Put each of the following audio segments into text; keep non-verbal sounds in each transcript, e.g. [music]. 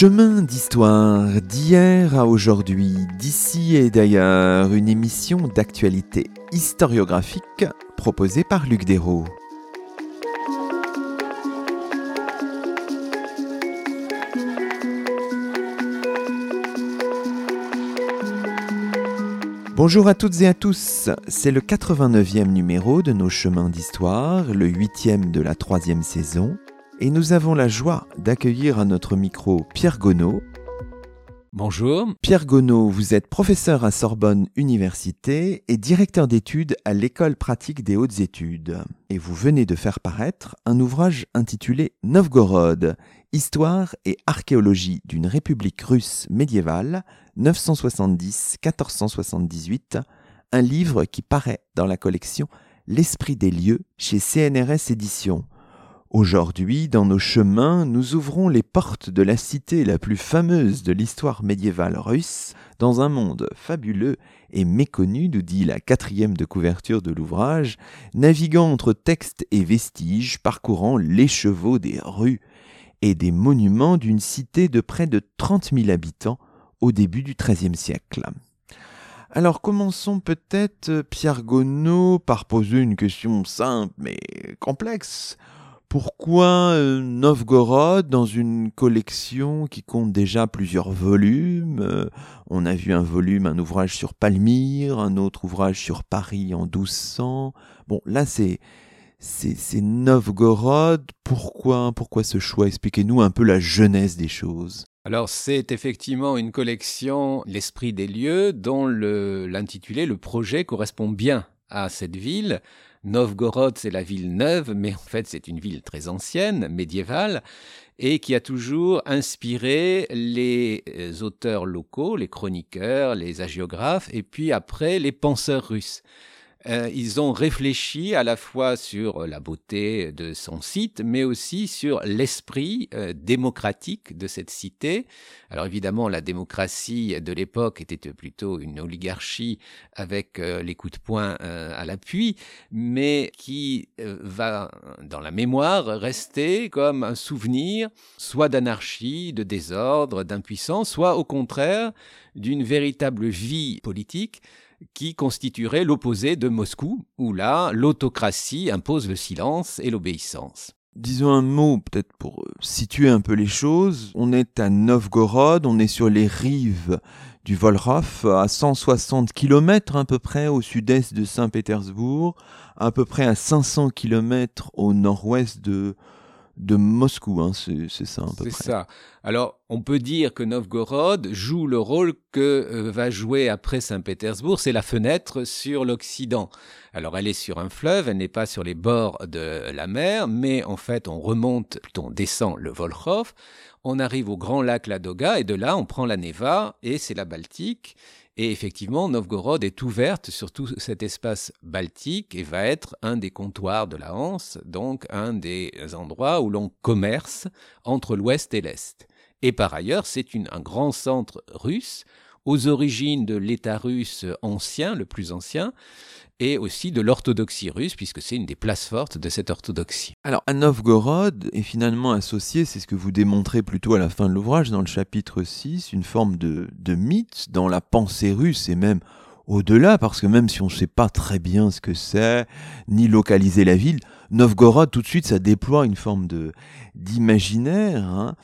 Chemin d'histoire d'hier à aujourd'hui, d'ici et d'ailleurs, une émission d'actualité historiographique proposée par Luc Dérault. Bonjour à toutes et à tous, c'est le 89e numéro de nos chemins d'histoire, le 8e de la troisième saison, et nous avons la joie d'accueillir à notre micro Pierre Gonod. Bonjour. Pierre Gonod, vous êtes professeur à Sorbonne Université et directeur d'études à l'École pratique des hautes études. Et vous venez de faire paraître un ouvrage intitulé Novgorod, Histoire et archéologie d'une république russe médiévale 970-1478, un livre qui paraît dans la collection L'Esprit des lieux chez CNRS Éditions. Aujourd'hui, dans nos chemins, nous ouvrons les portes de la cité la plus fameuse de l'histoire médiévale russe, dans un monde fabuleux et méconnu, nous dit la quatrième de couverture de l'ouvrage, naviguant entre textes et vestiges, parcourant l'écheveau des rues et des monuments d'une cité de près de 30 000 habitants au début du XIIIe siècle. Alors commençons peut-être, Pierre Gonod, par poser une question simple mais complexe. Pourquoi euh, Novgorod dans une collection qui compte déjà plusieurs volumes euh, On a vu un volume, un ouvrage sur Palmyre, un autre ouvrage sur Paris en 1200. Bon, là c'est c'est Novgorod. Pourquoi pourquoi ce choix? Expliquez-nous un peu la jeunesse des choses. Alors c'est effectivement une collection L'esprit des lieux dont l'intitulé, le projet correspond bien à cette ville Novgorod, c'est la ville neuve, mais en fait c'est une ville très ancienne, médiévale, et qui a toujours inspiré les euh, auteurs locaux, les chroniqueurs, les hagiographes, et puis après les penseurs russes. Euh, ils ont réfléchi à la fois sur la beauté de son site, mais aussi sur l'esprit euh, démocratique de cette cité. Alors évidemment, la démocratie de l'époque était plutôt une oligarchie avec euh, les coups de poing à l'appui, mais qui va dans la mémoire rester comme un souvenir soit d'anarchie, de désordre, d'impuissance, soit au contraire d'une véritable vie politique qui constituerait l'opposé de Moscou, où là, l'autocratie impose le silence et l'obéissance. Disons un mot peut-être pour euh, situer un peu les choses. On est à Novgorod, on est sur les rives du Volhov, à 160 km à peu près au sud-est de Saint-Pétersbourg, à peu près à 500 km au nord-ouest de, de Moscou, hein, c'est ça à peu près. C'est ça. Alors, on peut dire que Novgorod joue le rôle que euh, va jouer après Saint-Pétersbourg, c'est la fenêtre sur l'Occident. Alors, elle est sur un fleuve, elle n'est pas sur les bords de la mer, mais en fait, on remonte, plutôt on descend le Volkhov, on arrive au grand lac Ladoga, et de là, on prend la Neva, et c'est la Baltique. Et effectivement, Novgorod est ouverte sur tout cet espace baltique et va être un des comptoirs de la Hanse, donc un des endroits où l'on commerce entre l'Ouest et l'Est. Et par ailleurs, c'est un grand centre russe, aux origines de l'État russe ancien, le plus ancien, et aussi de l'orthodoxie russe, puisque c'est une des places fortes de cette orthodoxie. Alors, à Novgorod est finalement associé, c'est ce que vous démontrez plutôt à la fin de l'ouvrage, dans le chapitre 6, une forme de, de mythe dans la pensée russe et même au-delà, parce que même si on ne sait pas très bien ce que c'est, ni localiser la ville, Novgorod, tout de suite, ça déploie une forme d'imaginaire. Hein.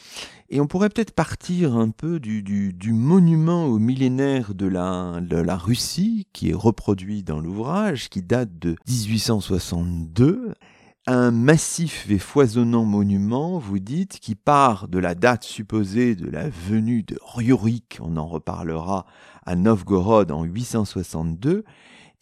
Et on pourrait peut-être partir un peu du, monument au millénaire de la, Russie, qui est reproduit dans l'ouvrage, qui date de 1862 un massif et foisonnant monument, vous dites, qui part de la date supposée de la venue de Rurik, on en reparlera, à Novgorod en 862,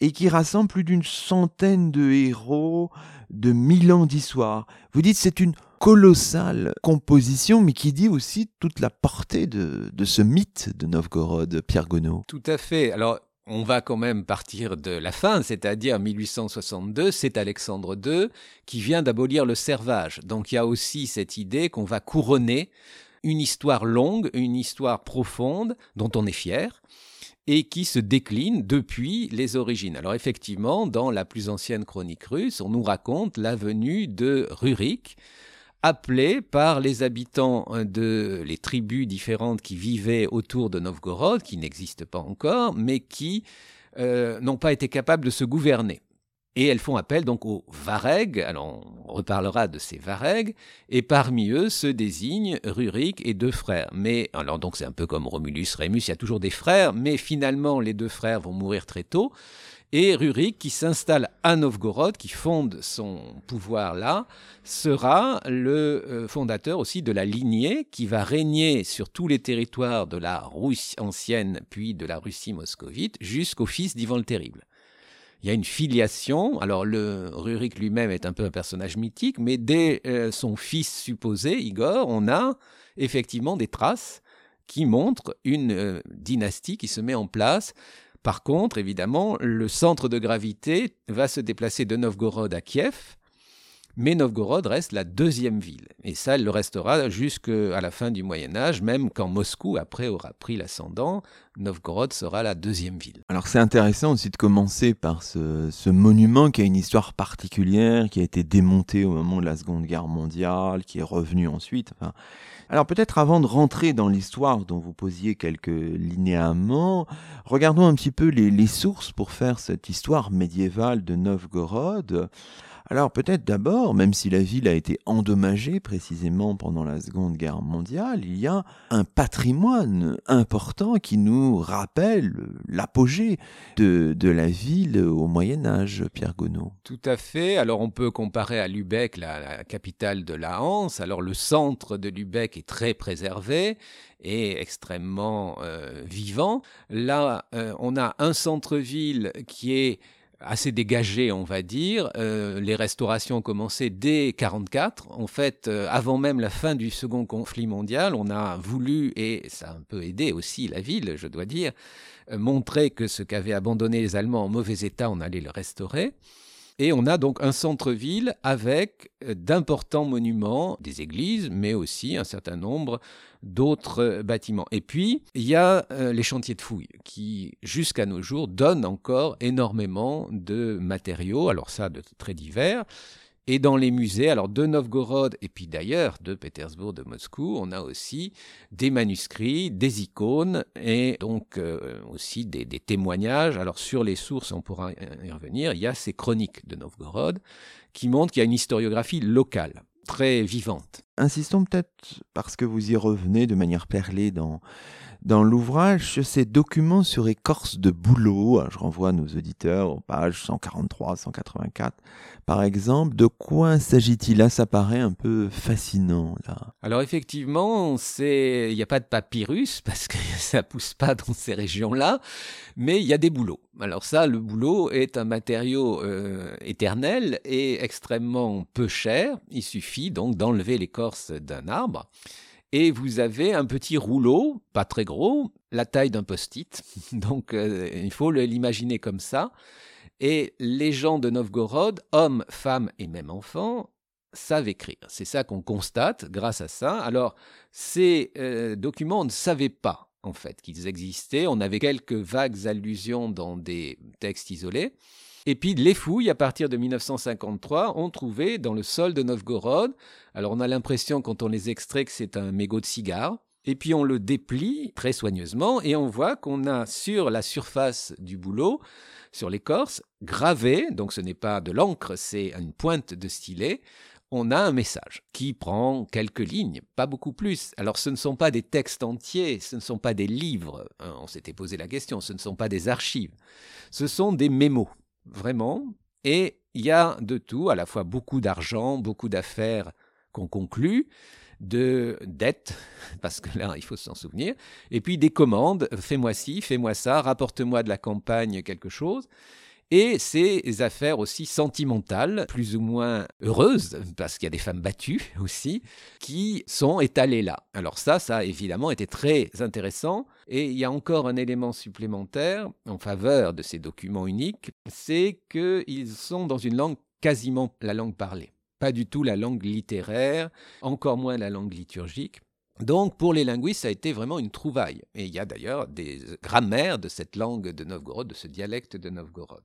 et qui rassemble plus d'une centaine de héros de mille ans d'histoire. Vous dites c'est une colossale composition, mais qui dit aussi toute la portée de, de ce mythe de Novgorod, Pierre Gonod. Tout à fait. Alors, on va quand même partir de la fin, c'est-à-dire 1862, c'est Alexandre II qui vient d'abolir le servage. Donc il y a aussi cette idée qu'on va couronner une histoire longue, une histoire profonde dont on est fier et qui se décline depuis les origines. Alors effectivement, dans la plus ancienne chronique russe, on nous raconte la venue de Rurik, appelés par les habitants de les tribus différentes qui vivaient autour de Novgorod, qui n'existent pas encore, mais qui euh, n'ont pas été capables de se gouverner. Et elles font appel donc aux Vareg, alors on reparlera de ces Vareg, et parmi eux se désignent Rurik et deux frères. Mais, alors donc c'est un peu comme Romulus, Rémus, il y a toujours des frères, mais finalement les deux frères vont mourir très tôt. Et Rurik, qui s'installe à Novgorod, qui fonde son pouvoir là, sera le euh, fondateur aussi de la lignée qui va régner sur tous les territoires de la Russie ancienne, puis de la Russie moscovite, jusqu'au fils d'Ivan le Terrible il y a une filiation. Alors, le Rurik lui-même est un peu un personnage mythique, mais dès euh, son fils supposé, Igor, on a effectivement des traces qui montrent une euh, dynastie qui se met en place. Par contre, évidemment, le centre de gravité va se déplacer de Novgorod à Kiev, mais Novgorod reste la deuxième ville. Et ça, elle le restera jusqu'à la fin du Moyen Âge, même quand Moscou, après, aura pris l'ascendant. Novgorod sera la deuxième ville. Alors c'est intéressant aussi de commencer par ce, monument qui a une histoire particulière, qui a été démonté au moment de la Seconde Guerre mondiale, qui est revenu ensuite. Alors peut-être avant de rentrer dans l'histoire dont vous posiez quelques linéaments, regardons un petit peu les sources pour faire cette histoire médiévale de Novgorod. Alors peut-être d'abord, même si la ville a été endommagée précisément pendant la Seconde Guerre mondiale, il y a un patrimoine important qui nous rappelle l'apogée de, la ville au Moyen Âge, Pierre Gonneau. Tout à fait. Alors on peut comparer à Lübeck, la, capitale de la Hanse. Alors le centre de Lübeck est très préservé et extrêmement euh, vivant. Là, euh, on a un centre-ville qui est assez dégagé, on va dire. Euh, les restaurations ont commencé dès 44. En fait, euh, avant même la fin du second conflit mondial, on a voulu, et ça a un peu aidé aussi la ville, je dois dire, euh, montrer que ce qu'avaient abandonné les Allemands en mauvais état, on allait le restaurer. Et on a donc un centre-ville avec d'importants monuments, des églises, mais aussi un certain nombre d'autres euh, bâtiments. Et puis, il y a euh, les chantiers de fouilles qui, jusqu'à nos jours, donnent encore énormément de matériaux, alors ça, de très divers. Et dans les musées, alors de Novgorod et puis d'ailleurs de Pétersbourg, de Moscou, on a aussi des manuscrits, des icônes et donc euh, aussi des, témoignages. Alors sur les sources, on pourra y revenir, il y a ces chroniques de Novgorod qui montrent qu'il y a une historiographie locale très vivante. Insistons peut-être, parce que vous y revenez de manière perlée dans, dans l'ouvrage, ces documents sur écorce de boulot, je renvoie nos auditeurs aux pages 143, 184, par exemple, de quoi s'agit-il? Là Ça paraît un peu fascinant là. Alors effectivement, il n'y a pas de papyrus [laughs] parce que ça pousse pas dans ces régions-là, mais il y a des boulots. Alors ça, le boulot est un matériau euh, éternel et extrêmement peu cher. Il suffit donc d'enlever l'écorce d'un arbre et vous avez un petit rouleau, pas très gros, la taille d'un post-it. [laughs] Donc euh, il faut l'imaginer comme ça. Et les gens de Novgorod, hommes, femmes et même enfants, savent écrire. C'est ça qu'on constate grâce à ça. Alors ces euh, documents, on ne savait pas en fait qu'ils existaient. On avait quelques vagues allusions dans des textes isolés. Et puis les fouilles, à partir de 1953, ont trouvé dans le sol de Novgorod, alors on a l'impression quand on les extrait que c'est un mégot de cigare, et puis on le déplie très soigneusement et on voit qu'on a sur la surface du boulot, sur l'écorce, gravé, donc ce n'est pas de l'encre, c'est une pointe de stylet, on a un message qui prend quelques lignes, pas beaucoup plus. Alors ce ne sont pas des textes entiers, ce ne sont pas des livres, hein, on s'était posé la question, ce ne sont pas des archives, ce sont des mémos vraiment. Et il y a de tout, à la fois beaucoup d'argent, beaucoup d'affaires qu'on conclut, de dettes, [laughs] parce que là, il faut s'en souvenir, et puis des commandes, fais-moi ci, fais-moi ça, rapporte-moi de la campagne quelque chose. Et ces affaires aussi sentimentales, plus ou moins heureuses, parce qu'il y a des femmes battues [laughs] aussi, qui sont étalées là. Alors ça, ça a évidemment été très intéressant, et il y a encore un élément supplémentaire en faveur de ces documents uniques, c'est qu'ils sont dans une langue quasiment la langue parlée, pas du tout la langue littéraire, encore moins la langue liturgique. Donc pour les linguistes, ça a été vraiment une trouvaille. Et il y a d'ailleurs des grammaires de cette langue de Novgorod, de ce dialecte de Novgorod.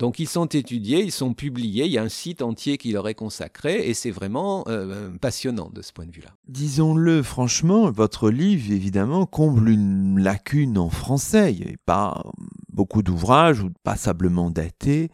Donc ils sont étudiés, ils sont publiés, il y a un site entier qui leur est consacré et c'est vraiment euh, passionnant de ce point de vue-là. Disons-le franchement, votre livre évidemment comble une lacune en français. Il n'y avait pas beaucoup d'ouvrages ou passablement datés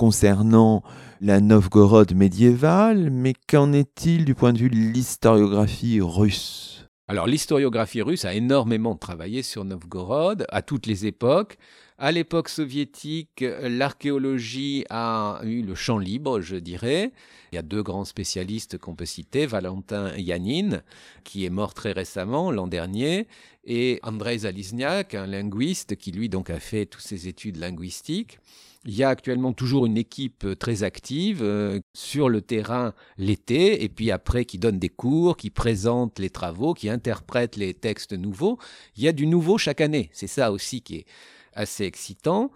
concernant la Novgorod médiévale, mais qu'en est-il du point de vue de l'historiographie russe? Alors l'historiographie russe a énormément travaillé sur Novgorod à toutes les époques. À l'époque soviétique, l'archéologie a eu le champ libre, je dirais. Il y a deux grands spécialistes qu'on peut citer, Valentin Yanin, qui est mort très récemment, l'an dernier, et Andrei Zalizniak, un linguiste qui lui donc a fait toutes ses études linguistiques. Il y a actuellement toujours une équipe euh, très active euh, sur le terrain l'été, et puis après qui donne des cours, qui présente les travaux, qui interprète les textes nouveaux. Il y a du nouveau chaque année. C'est ça aussi qui est assez excitant.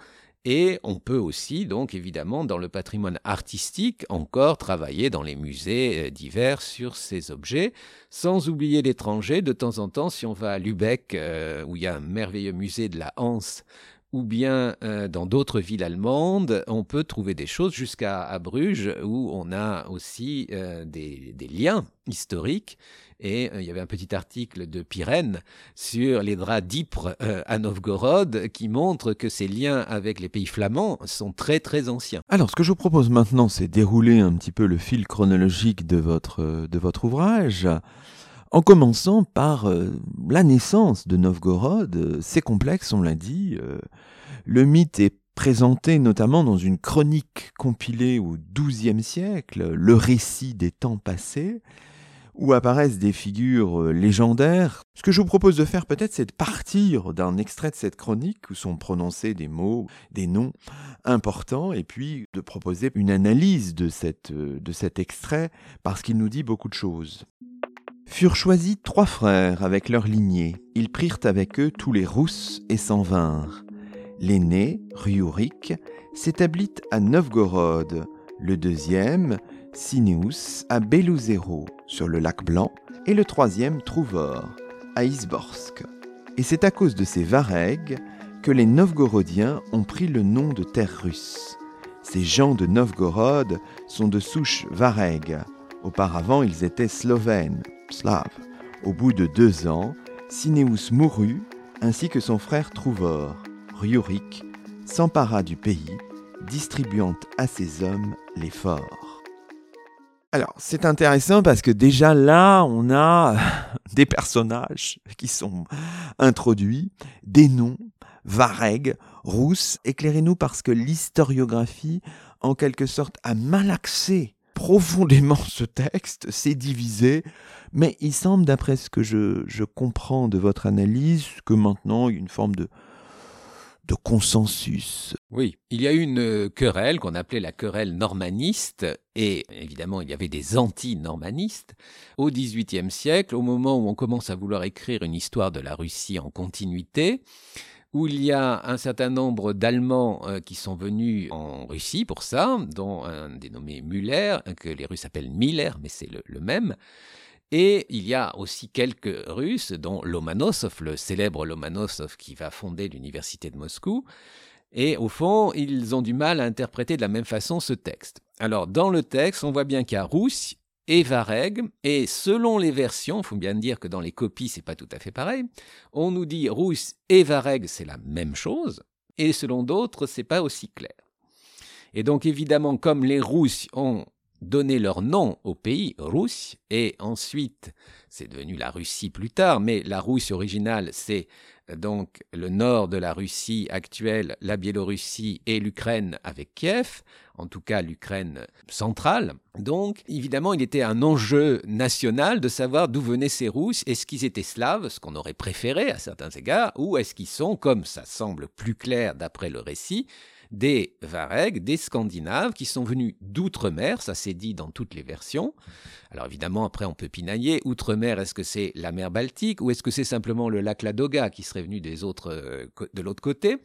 Et on peut aussi, donc évidemment, dans le patrimoine artistique, encore travailler dans les musées euh, divers sur ces objets, sans oublier l'étranger. De temps en temps, si on va à Lübeck, où il y a un merveilleux musée de la Hanse, ou bien euh, dans d'autres villes allemandes, on peut trouver des choses jusqu'à Bruges où on a aussi euh, des, liens historiques. Et euh, il y avait un petit article de Pirène sur les draps d'Ypres à Novgorod qui montre que ces liens avec les pays flamands sont très très anciens. Alors ce que je vous propose maintenant, c'est dérouler un petit peu le fil chronologique de votre, de votre ouvrage. En commençant par euh, la naissance de Novgorod, euh, c'est complexe, on l'a dit. Euh, le mythe est présenté notamment dans une chronique compilée au XIIe siècle, le récit des temps passés, où apparaissent des figures légendaires. Ce que je vous propose de faire peut-être, c'est de partir d'un extrait de cette chronique où sont prononcés des mots, des noms importants, et puis de proposer une analyse de, cet extrait, parce qu'il nous dit beaucoup de choses. Furent choisis trois frères avec leur lignée. Ils prirent avec eux tous les rousses et s'en vinrent. L'aîné, Rurik, s'établit à Novgorod. Le deuxième, Sineus, à Belouzero, sur le lac Blanc. Et le troisième, Trouvor, à Isborsk. Et c'est à cause de ces Varegs que les Novgorodiens ont pris le nom de terre russe. Ces gens de Novgorod sont de souche Vareg. Auparavant, ils étaient slovènes Au bout de deux ans, Sineus mourut, ainsi que son frère Trouvor. Rurik s'empara du pays, distribuant à ses hommes les forts. Alors, c'est intéressant parce que déjà là, on a [laughs] des personnages qui sont introduits, des noms, Vareg, Rousse. Éclairez-nous parce que l'historiographie, en quelque sorte, a malaxé profondément ce texte, s'est divisé, mais il semble, d'après ce que je, comprends de votre analyse, que maintenant il y a une forme de, de consensus. Oui, il y a eu une euh, querelle qu'on appelait la querelle normaniste, et évidemment il y avait des anti-normanistes. Au XVIIIe siècle, au moment où on commence à vouloir écrire une histoire de la Russie en continuité, où il y a un certain nombre d'Allemands euh, qui sont venus en Russie pour ça, dont un dénommé Müller, que les Russes appellent Miller, mais c'est le, même. Et il y a aussi quelques Russes, dont Lomonosov, le célèbre Lomonosov qui va fonder l'université de Moscou. Et au fond, ils ont du mal à interpréter de la même façon ce texte. Alors, dans le texte, on voit bien qu'il y a et Vareg, et selon les versions, il faut bien dire que dans les copies, c'est pas tout à fait pareil, on nous dit Rousse et Vareg, c'est la même chose, et selon d'autres, c'est pas aussi clair. Et donc, évidemment, comme les Rousses ont donné leur nom au pays, Rousse, et ensuite, c'est devenu la Russie plus tard, mais la Rousse originale, c'est donc le nord de la Russie actuelle, la Biélorussie et l'Ukraine avec Kiev, en tout cas l'Ukraine centrale. Donc évidemment, il était un enjeu national de savoir d'où venaient ces Russes. Est-ce qu'ils étaient slaves, ce qu'on aurait préféré à certains égards, ou est-ce qu'ils sont, comme ça semble plus clair d'après le récit, des Varegs, des Scandinaves, qui sont venus d'outre-mer, ça s'est dit dans toutes les versions. Alors évidemment, après on peut pinailler, outre-mer, est-ce que c'est la mer Baltique ou est-ce que c'est simplement le lac Ladoga qui serait venu des autres, euh, de l'autre côté?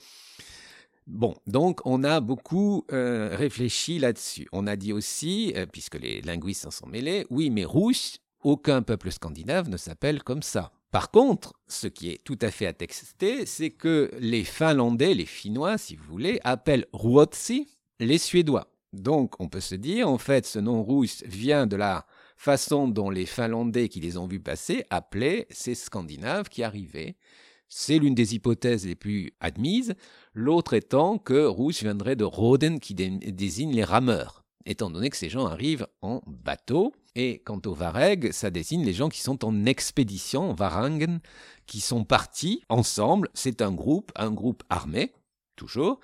Bon, donc on a beaucoup euh, réfléchi là-dessus. On a dit aussi, euh, puisque les linguistes s'en sont mêlés, oui, mais Rousse, Aucun peuple scandinave ne s'appelle comme ça. Par contre, ce qui est tout à fait attesté, c'est que les Finlandais, les Finnois, si vous voulez, appellent Ruotsi les Suédois. Donc, on peut se dire, en fait, ce nom russe vient de la façon dont les Finlandais qui les ont vus passer appelaient ces Scandinaves qui arrivaient. C'est l'une des hypothèses les plus admises, l'autre étant que Russe viendrait de Roden qui désigne les rameurs, étant donné que ces gens arrivent en bateau. Et quant au Vareg, ça désigne les gens qui sont en expédition, Varangen, qui sont partis ensemble. C'est un groupe, un groupe armé, toujours,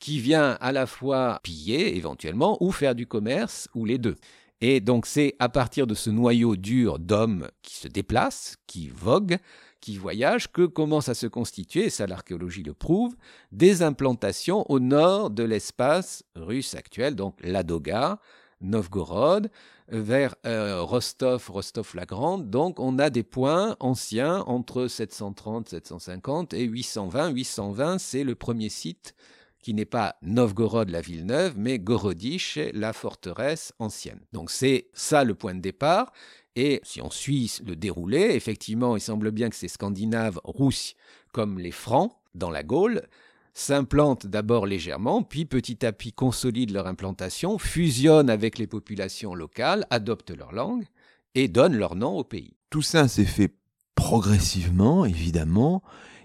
qui vient à la fois piller éventuellement ou faire du commerce, ou les deux. Et donc c'est à partir de ce noyau dur d'hommes qui se déplacent, qui voguent, qui voyagent, que commencent à se constituer, et ça l'archéologie le prouve, des implantations au nord de l'espace russe actuel, donc Ladoga, Novgorod, vers euh, Rostov, Rostov-la-Grande. Donc on a des points anciens entre 730, 750 et 820. 820, c'est le premier site qui n'est pas Novgorod, la ville neuve, mais Gorodish, la forteresse ancienne. Donc c'est ça le point de départ. Et si on suit le déroulé, effectivement, il semble bien que ces Scandinaves rousses, comme les Francs dans la Gaule, s'implantent d'abord légèrement, puis petit à petit consolident leur implantation, fusionnent avec les populations locales, adoptent leur langue et donnent leur nom au pays. Tout ça s'est fait progressivement, évidemment,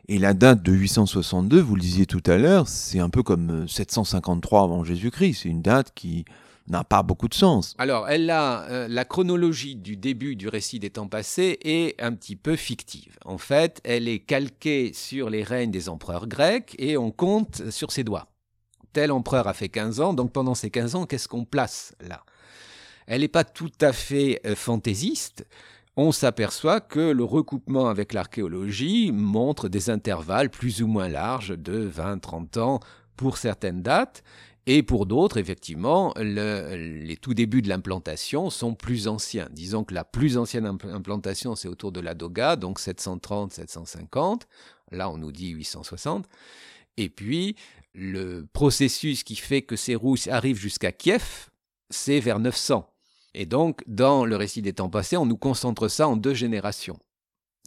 et la date de 862, vous le disiez tout à l'heure, c'est un peu comme 753 avant Jésus-Christ, c'est une date qui n'a pas beaucoup de sens. Alors, elle a euh, la chronologie du début du récit des temps passés est un petit peu fictive. En fait, elle est calquée sur les règnes des empereurs grecs et on compte sur ses doigts. Tel empereur a fait 15 ans, donc pendant ces 15 ans, qu'est-ce qu'on place là? Elle n'est pas tout à fait euh, fantaisiste. On s'aperçoit que le recoupement avec l'archéologie montre des intervalles plus ou moins larges de 20-30 ans pour certaines dates, et pour d'autres, effectivement, les tout débuts de l'implantation sont plus anciens. Disons que la plus ancienne implantation, c'est autour de la Doga, donc 730-750. Là, on nous dit 860. Et puis, le processus qui fait que ces Rousses arrivent jusqu'à Kiev, c'est vers 900. Et donc, dans le récit des temps passés, on nous concentre ça en deux générations.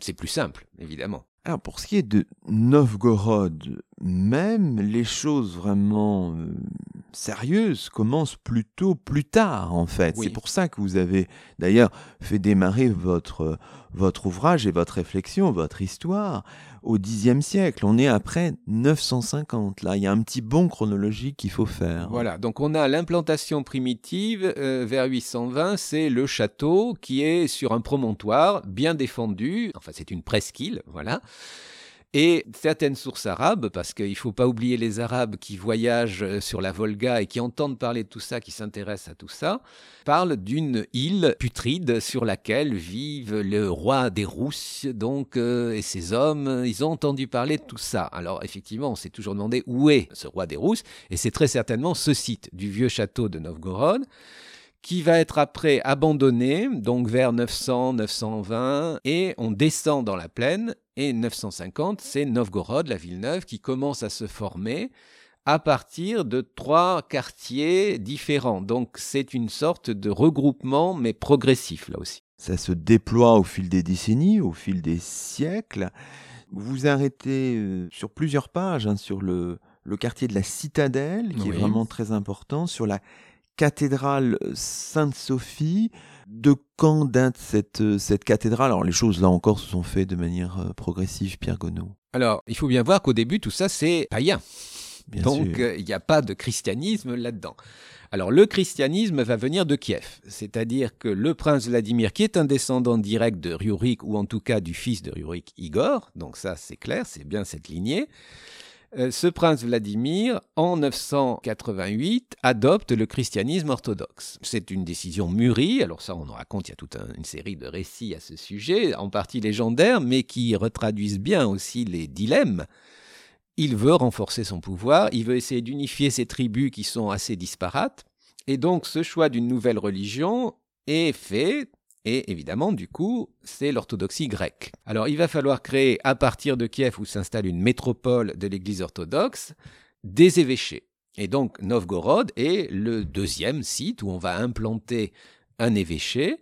C'est plus simple, évidemment. Alors, pour ce qui est de Novgorod même, les choses vraiment euh, sérieuses commencent plutôt plus tard, en fait. C'est pour ça que vous avez d'ailleurs fait démarrer votre, votre ouvrage et votre réflexion, votre histoire, au Xe siècle. On est après 950. Là, il y a un petit bond chronologique qu'il faut faire. Voilà, donc on a l'implantation primitive euh, vers 820, c'est le château qui est sur un promontoire bien défendu. Enfin, c'est une presqu'île, voilà. Et certaines sources arabes, parce qu'il ne faut pas oublier les Arabes qui voyagent euh, sur la Volga et qui entendent parler de tout ça, qui s'intéressent à tout ça, parlent d'une île putride sur laquelle vivent le roi des Rousses, donc, euh, et ses hommes. Ils ont entendu parler de tout ça. Alors, effectivement, on s'est toujours demandé où est ce roi des Rousses, et c'est très certainement ce site du vieux château de Novgorod qui va être après abandonné, donc vers 900-920, et on descend dans la plaine, et 950, c'est Novgorod, la ville neuve, qui commence à se former à partir de trois quartiers différents. Donc c'est une sorte de regroupement, mais progressif là aussi. Ça se déploie au fil des décennies, au fil des siècles. Vous arrêtez euh, sur plusieurs pages hein, sur le, le quartier de la Citadelle, qui est vraiment très important, sur la cathédrale Sainte-Sophie. De quand date cette, cette cathédrale? Alors les choses là encore se sont faites de manière euh, progressive, Pierre Gonneau. Alors il faut bien voir qu'au début tout ça c'est païen. Donc euh, il n'y a pas de christianisme là-dedans. Alors le christianisme va venir de Kiev, c'est-à-dire que le prince Vladimir, qui est un descendant direct de Rurik, ou en tout cas du fils de Rurik, Igor, donc ça c'est clair, c'est bien cette lignée, euh, ce prince Vladimir, en 988, adopte le christianisme orthodoxe. C'est une décision mûrie, alors ça on en raconte, il y a toute une série de récits à ce sujet, en partie légendaires, mais qui retraduisent bien aussi les dilemmes. Il veut renforcer son pouvoir, il veut essayer d'unifier ces tribus qui sont assez disparates, et donc ce choix d'une nouvelle religion est fait et évidemment, du coup, c'est l'orthodoxie grecque. Alors, il va falloir créer, à partir de Kiev, où s'installe une métropole de l'Église orthodoxe, des évêchés. Et donc, Novgorod est le deuxième site où on va implanter un évêché.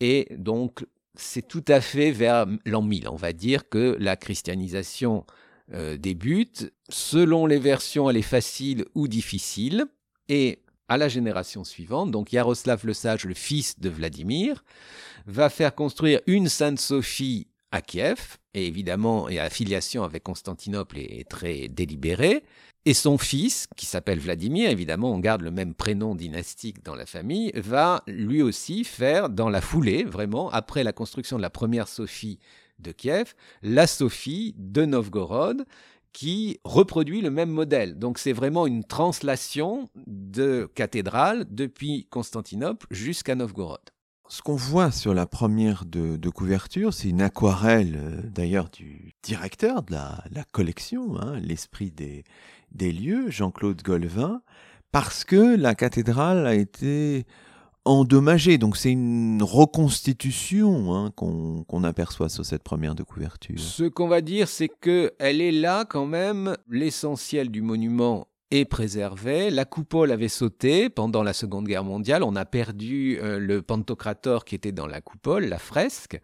Et donc, c'est tout à fait vers l'an 1000, on va dire, que la christianisation euh, débute. Selon les versions, elle est facile ou difficile. Et à la génération suivante, donc Yaroslav le Sage, le fils de Vladimir, va faire construire une Sainte Sophie à Kiev, et évidemment, et la filiation avec Constantinople est très délibérée. Et son fils, qui s'appelle Vladimir, évidemment, on garde le même prénom dynastique dans la famille, va lui aussi faire, dans la foulée, vraiment, après la construction de la première Sophie de Kiev, la Sophie de Novgorod, qui reproduit le même modèle. Donc c'est vraiment une translation de cathédrale depuis Constantinople jusqu'à Novgorod. Ce qu'on voit sur la première de, couverture, c'est une aquarelle euh, d'ailleurs du directeur de la, collection, hein, l'esprit des, des lieux, Jean-Claude Golvin, parce que la cathédrale a été endommagée. Donc c'est une reconstitution hein, qu'on aperçoit sur cette première de couverture. Ce qu'on va dire, c'est que elle est là quand même. L'essentiel du monument est préservé. La coupole avait sauté pendant la Seconde Guerre mondiale. On a perdu euh, le Pantocrator qui était dans la coupole, la fresque.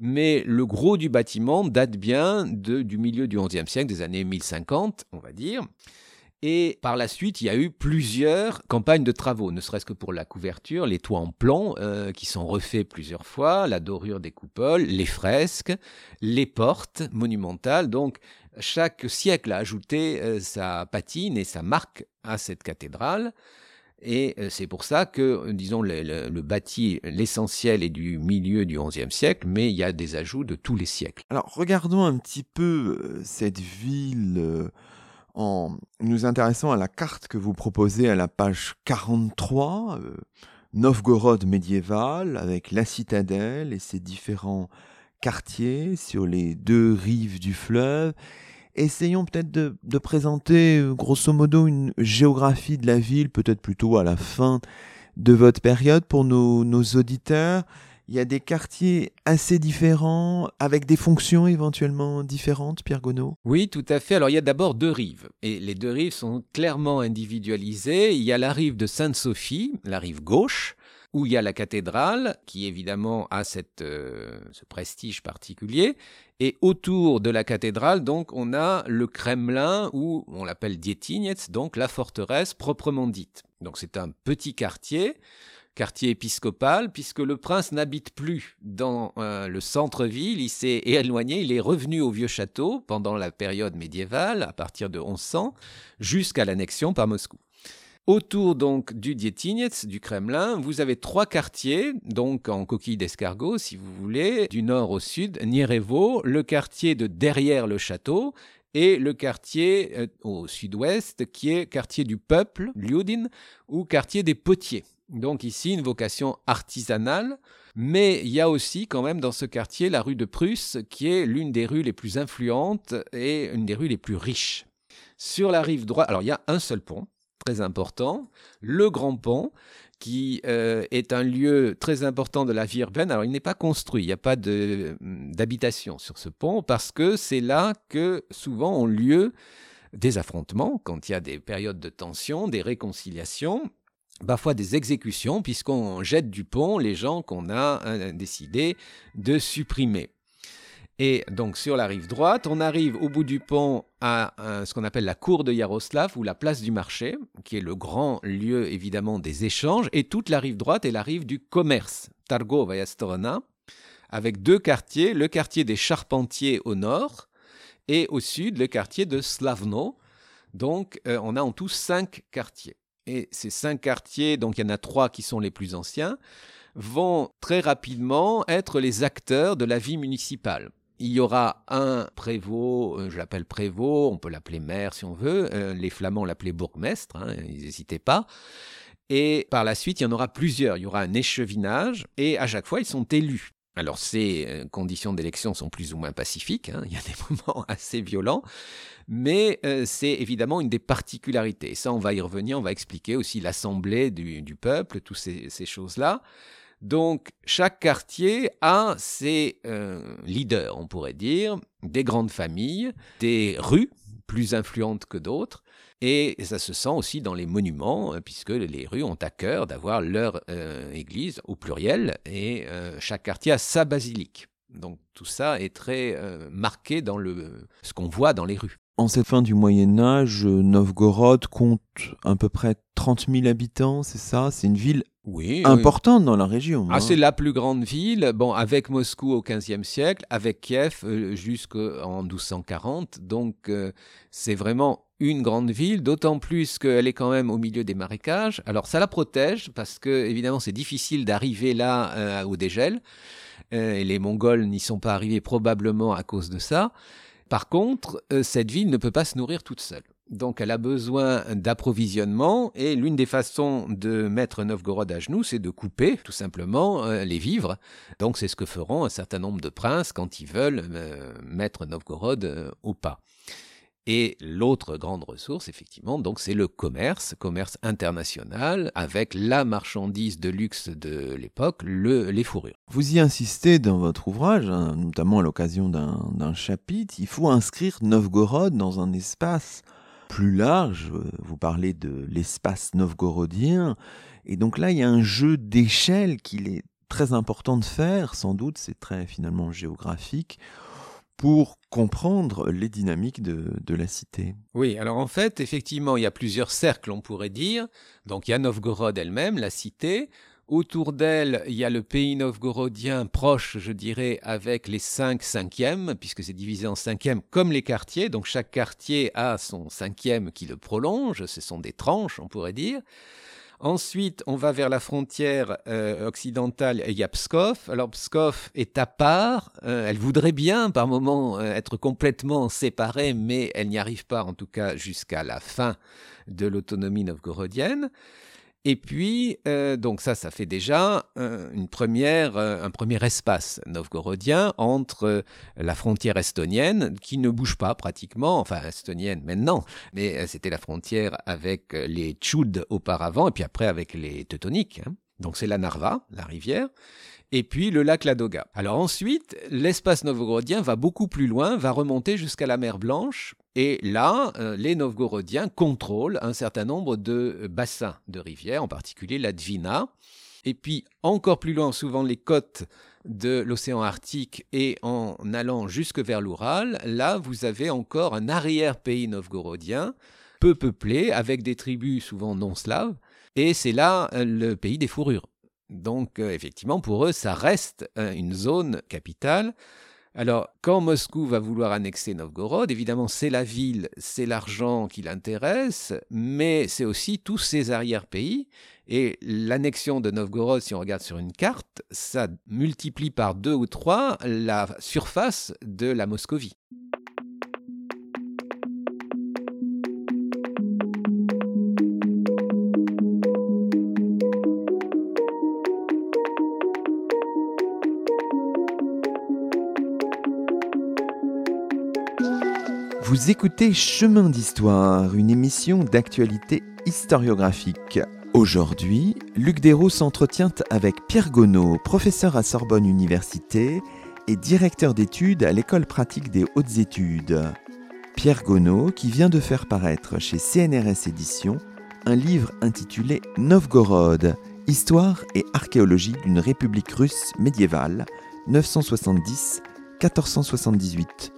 Mais le gros du bâtiment date bien du milieu du XIe siècle, des années 1050, on va dire. Et par la suite, il y a eu plusieurs campagnes de travaux, ne serait-ce que pour la couverture, les toits en plomb euh, qui sont refaits plusieurs fois, la dorure des coupoles, les fresques, les portes monumentales. Donc, chaque siècle a ajouté euh, sa patine et sa marque à cette cathédrale. Et euh, c'est pour ça que, disons, le, bâti, l'essentiel est du milieu du XIe siècle, mais il y a des ajouts de tous les siècles. Alors, regardons un petit peu cette ville en nous intéressant à la carte que vous proposez à la page 43, euh, Novgorod médiéval, avec la citadelle et ses différents quartiers sur les deux rives du fleuve. Essayons peut-être de, présenter euh, grosso modo une géographie de la ville, peut-être plutôt à la fin de votre période pour nos auditeurs il y a des quartiers assez différents, avec des fonctions éventuellement différentes, Pierre Gonneau? Oui, tout à fait. Alors il y a d'abord deux rives, et les deux rives sont clairement individualisées. Il y a la rive de Sainte-Sophie, la rive gauche, où il y a la cathédrale, qui évidemment a cette, euh, ce prestige particulier. Et autour de la cathédrale, donc, on a le Kremlin, ou on l'appelle Dietinets, donc la forteresse proprement dite. Donc c'est un petit quartier quartier épiscopal, puisque le prince n'habite plus dans euh, le centre-ville, il s'est éloigné, il est revenu au vieux château pendant la période médiévale, à partir de 1100, jusqu'à l'annexion par Moscou. Autour donc du Dietinets, du Kremlin, vous avez trois quartiers, donc en coquille d'escargot si vous voulez, du nord au sud, Nierevo, le quartier de derrière le château, et le quartier euh, au sud-ouest qui est quartier du peuple, Lyudin, ou quartier des potiers. Donc ici, une vocation artisanale, mais il y a aussi quand même dans ce quartier la rue de Prusse, qui est l'une des rues les plus influentes et une des rues les plus riches. Sur la rive droite, alors il y a un seul pont, très important, le Grand Pont, qui euh, est un lieu très important de la vie urbaine. Alors il n'est pas construit, il n'y a pas d'habitation sur ce pont, parce que c'est là que souvent ont lieu des affrontements, quand il y a des périodes de tension, des réconciliations, parfois des exécutions, puisqu'on jette du pont les gens qu'on a euh, décidé de supprimer. Et donc sur la rive droite, on arrive au bout du pont à euh, ce qu'on appelle la cour de Yaroslav ou la place du marché, qui est le grand lieu évidemment des échanges, et toute la rive droite est la rive du commerce, Targova Storona, avec deux quartiers, le quartier des charpentiers au nord et au sud le quartier de Slavno. Donc euh, on a en tout cinq quartiers. Et ces cinq quartiers, donc il y en a trois qui sont les plus anciens, vont très rapidement être les acteurs de la vie municipale. Il y aura un prévôt, euh, je l'appelle prévôt, on peut l'appeler maire si on veut, euh, les Flamands l'appelaient bourgmestre, hein, ils n'hésitaient pas. Et par la suite, il y en aura plusieurs. Il y aura un échevinage et à chaque fois, ils sont élus. Alors ces euh, conditions d'élection sont plus ou moins pacifiques, hein. [laughs] il y a des moments assez violents, mais euh, c'est évidemment une des particularités. Ça, on va y revenir, on va expliquer aussi l'assemblée du, peuple, toutes ces, choses-là. Donc chaque quartier a ses euh, leaders, on pourrait dire, des grandes familles, des rues plus influentes que d'autres. Et ça se sent aussi dans les monuments, euh, puisque les rues ont à cœur d'avoir leur euh, église au pluriel, et chaque quartier a sa basilique. Donc tout ça est très marqué dans le, ce qu'on voit dans les rues. En cette fin du Moyen Âge, Novgorod compte à peu près 30 000 habitants, c'est ça? C'est une ville importante dans la région. Ah, hein. c'est la plus grande ville, bon, avec Moscou au XVe siècle, avec Kiev euh, jusqu'en 1240. Donc euh, c'est vraiment une grande ville, d'autant plus qu'elle est quand même au milieu des marécages. Alors ça la protège parce que évidemment c'est difficile d'arriver là euh, au dégel. et les Mongols n'y sont pas arrivés probablement à cause de ça. Par contre, euh, cette ville ne peut pas se nourrir toute seule. Donc elle a besoin d'approvisionnement et l'une des façons de mettre Novgorod à genoux, c'est de couper tout simplement euh, les vivres. Donc c'est ce que feront un certain nombre de princes quand ils veulent euh, mettre Novgorod au pas. Et l'autre grande ressource, effectivement, c'est le commerce, commerce international, avec la marchandise de luxe de l'époque, le, les fourrures. Vous y insistez dans votre ouvrage, hein, notamment à l'occasion d'un chapitre, il faut inscrire Novgorod dans un espace plus large. Vous parlez de l'espace novgorodien. Et donc là, il y a un jeu d'échelle qu'il est très important de faire, sans doute, c'est très finalement géographique pour comprendre les dynamiques de, la cité. Oui, alors en fait, effectivement, il y a plusieurs cercles, on pourrait dire. Donc il y a Novgorod elle-même, la cité. Autour d'elle, il y a le pays novgorodien proche, je dirais, avec les cinq cinquièmes, puisque c'est divisé en cinquièmes comme les quartiers. Donc chaque quartier a son cinquième qui le prolonge. Ce sont des tranches, on pourrait dire. Ensuite, on va vers la frontière euh, occidentale et il y a Pskov. Alors Pskov est à part. Euh, elle voudrait bien par moment euh, être complètement séparée, mais elle n'y arrive pas, en tout cas jusqu'à la fin de l'autonomie novgorodienne. Et puis, euh, donc ça, ça fait déjà euh, une première, euh, un premier espace novgorodien entre la frontière estonienne, qui ne bouge pas pratiquement, enfin estonienne maintenant, mais c'était la frontière avec les Tchouds auparavant, et puis après avec les Teutoniques. Hein. Donc c'est la Narva, la rivière et puis le lac Ladoga. Alors ensuite, l'espace novgorodien va beaucoup plus loin, va remonter jusqu'à la mer Blanche, et là, euh, les Novgorodiens contrôlent un certain nombre de bassins de rivières, en particulier la Dvina. Et puis encore plus loin, souvent les côtes de l'océan Arctique et en allant jusque vers l'Oural, là vous avez encore un arrière-pays novgorodien, peu peuplé, avec des tribus souvent non slaves, et c'est là euh, le pays des fourrures. Donc euh, effectivement, pour eux, ça reste une zone capitale alors, quand Moscou va vouloir annexer Novgorod, évidemment, c'est la ville, c'est l'argent qui l'intéresse, mais c'est aussi tous ses arrière-pays. Et l'annexion de Novgorod, si on regarde sur une carte, ça multiplie par deux ou trois la surface de la Moscovie. Vous écoutez Chemin d'Histoire, une émission d'actualité historiographique. Aujourd'hui, Luc Dérault s'entretient avec Pierre Gonneau, professeur à Sorbonne Université et directeur d'études à l'École pratique des hautes études. Pierre Gonneau qui vient de faire paraître chez CNRS Éditions un livre intitulé Novgorod, Histoire et archéologie d'une république russe médiévale, 970-1478.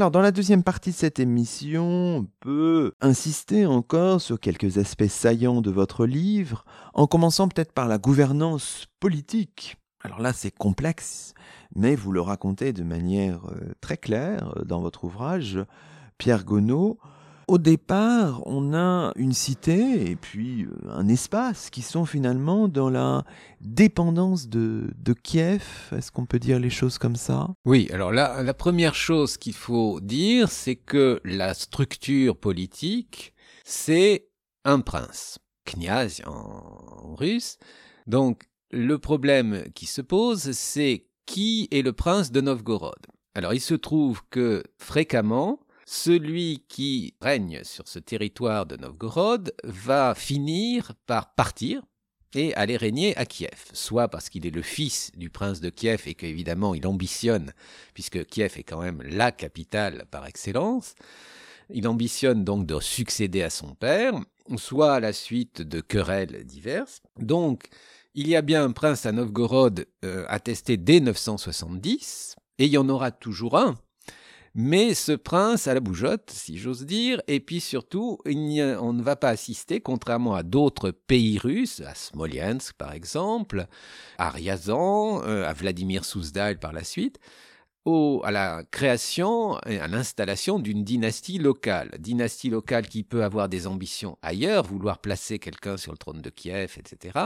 Alors, dans la deuxième partie de cette émission, on peut insister encore sur quelques aspects saillants de votre livre, en commençant peut-être par la gouvernance politique. Alors là, c'est complexe, mais vous le racontez de manière euh, très claire euh, dans votre ouvrage, Pierre Gonneau au départ, on a une cité et puis euh, un espace qui sont finalement dans la dépendance de, Kiev. Est-ce qu'on peut dire les choses comme ça? Oui, alors là, la première chose qu'il faut dire, c'est que la structure politique, c'est un prince, kniaz en russe. Donc, le problème qui se pose, c'est qui est le prince de Novgorod? Alors, il se trouve que fréquemment, celui qui règne sur ce territoire de Novgorod va finir par partir et aller régner à Kiev, soit parce qu'il est le fils du prince de Kiev et qu'évidemment il ambitionne, puisque Kiev est quand même la capitale par excellence, il ambitionne donc de succéder à son père, soit à la suite de querelles diverses. Donc, il y a bien un prince à Novgorod euh, attesté dès 970, et il y en aura toujours un, mais ce prince à la bougeotte, si j'ose dire, et puis surtout, on ne va pas assister, contrairement à d'autres pays russes, à Smolensk par exemple, à Ryazan, euh, à Vladimir Souzdal par la suite, à la création et à l'installation d'une dynastie locale. Dynastie locale qui peut avoir des ambitions ailleurs, vouloir placer quelqu'un sur le trône de Kiev, etc.,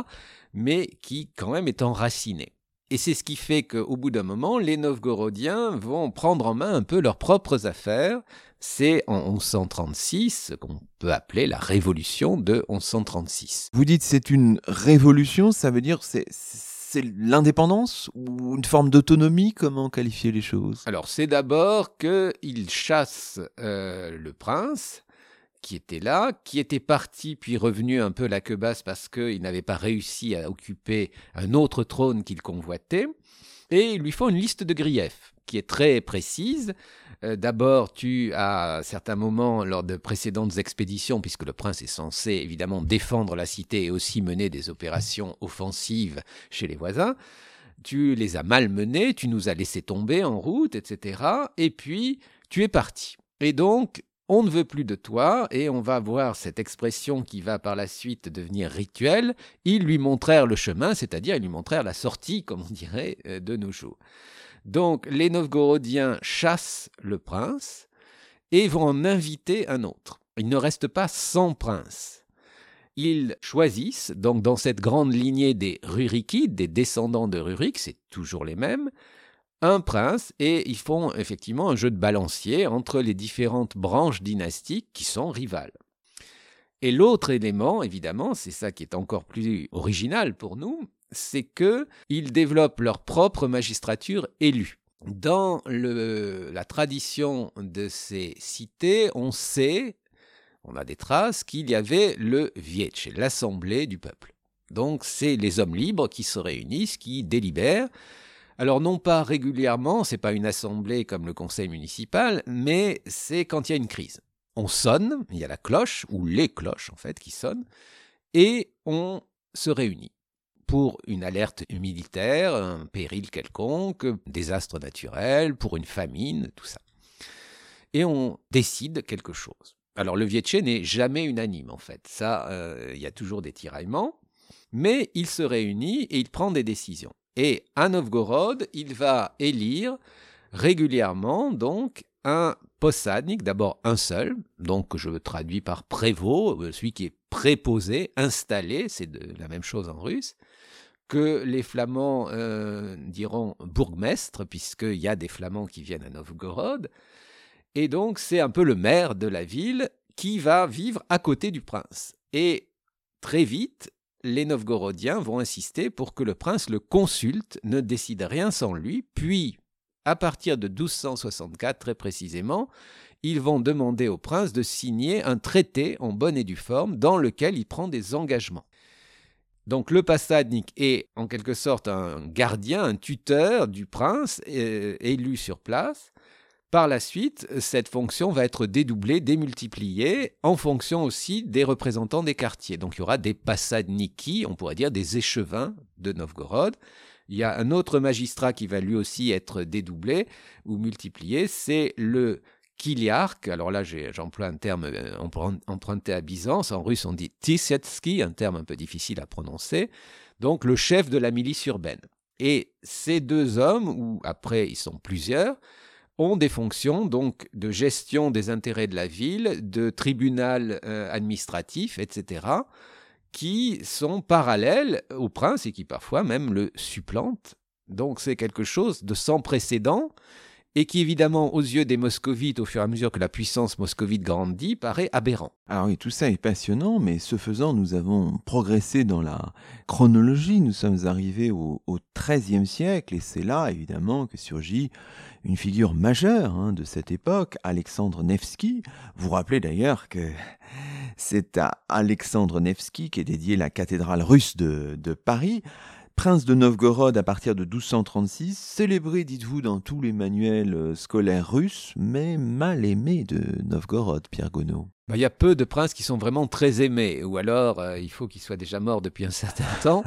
mais qui quand même est enracinée. Et c'est ce qui fait qu'au bout d'un moment, les Novgorodiens vont prendre en main un peu leurs propres affaires. C'est en 1136 ce qu'on peut appeler la révolution de 1136. Vous dites c'est une révolution, ça veut dire c'est c'est l'indépendance ou une forme d'autonomie Comment qualifier les choses? Alors c'est d'abord qu'ils chassent euh, le prince qui était là, qui était parti puis revenu un peu la queue basse parce qu'il n'avait pas réussi à occuper un autre trône qu'il convoitait, et ils lui font une liste de griefs qui est très précise. Euh, d'abord, tu à certains moments, lors de précédentes expéditions, puisque le prince est censé évidemment défendre la cité et aussi mener des opérations offensives chez les voisins, tu les as malmenés, tu nous as laissé tomber en route, etc. Et puis, tu es parti. Et donc, on ne veut plus de toi, et on va voir cette expression qui va par la suite devenir rituelle, ils lui montrèrent le chemin, c'est-à-dire ils lui montrèrent la sortie, comme on dirait euh, de nos jours. Donc les Novgorodiens chassent le prince et vont en inviter un autre. Il ne reste pas sans prince. Ils choisissent, donc dans cette grande lignée des Rurikides, des descendants de Rurik, c'est toujours les mêmes, un prince et ils font effectivement un jeu de balancier entre les différentes branches dynastiques qui sont rivales. Et l'autre élément, évidemment, c'est ça qui est encore plus original pour nous, c'est que ils développent leur propre magistrature élue. Dans la tradition de ces cités, on sait, on a des traces, qu'il y avait le Vietche, l'assemblée du peuple. Donc c'est les hommes libres qui se réunissent, qui délibèrent, alors non pas régulièrement, c'est pas une assemblée comme le conseil municipal, mais c'est quand il y a une crise. On sonne, il y a la cloche ou les cloches en fait qui sonnent et on se réunit pour une alerte militaire, un péril quelconque, désastre naturel, pour une famine, tout ça. Et on décide quelque chose. Alors le Vietché n'est jamais unanime en fait, ça, euh, il y a toujours des tiraillements, mais il se réunit et il prend des décisions. Et à Novgorod, il va élire régulièrement donc un possadnik, d'abord un seul, donc je traduis par prévôt, euh, celui qui est préposé, installé, c'est la même chose en russe, que les Flamands euh, diront bourgmestre, puisqu'il y a des Flamands qui viennent à Novgorod, et donc c'est un peu le maire de la ville qui va vivre à côté du prince. Et très vite, les Novgorodiens vont insister pour que le prince le consulte, ne décide rien sans lui, puis, à partir de 1264 très précisément, ils vont demander au prince de signer un traité en bonne et due forme dans lequel il prend des engagements. Donc le passadnik est en quelque sorte un gardien, un tuteur du prince euh, élu sur place, par la suite, cette fonction va être dédoublée, démultipliée, en fonction aussi des représentants des quartiers. Donc il y aura des passadniki, on pourrait dire des échevins de Novgorod. Il y a un autre magistrat qui va lui aussi être dédoublé ou multiplié, c'est le Kiliark, alors là j'emploie un terme euh, emprunté à Byzance, en russe on dit Tisetski, un terme un peu difficile à prononcer, donc le chef de la milice urbaine. Et ces deux hommes, ou après ils sont plusieurs, ont des fonctions donc de gestion des intérêts de la ville, de tribunal euh, administratif, etc., qui sont parallèles au prince et qui parfois même le supplantent. Donc c'est quelque chose de sans précédent et qui évidemment aux yeux des moscovites au fur et à mesure que la puissance moscovite grandit paraît aberrant. Alors oui, tout ça est passionnant, mais ce faisant, nous avons progressé dans la chronologie, nous sommes arrivés au, XIIIe siècle, et c'est là évidemment que surgit une figure majeure hein, de cette époque, Alexandre Nevsky. Vous vous rappelez d'ailleurs que c'est à Alexandre Nevsky qu'est dédiée la cathédrale russe de, de Paris prince de Novgorod à partir de 1236, célébré, dites-vous, dans tous les manuels euh, scolaires russes, mais mal aimé de Novgorod, Pierre Gonod. Bah, il y a peu de princes qui sont vraiment très aimés, ou alors euh, il faut qu'ils soient déjà morts depuis un certain [laughs] temps.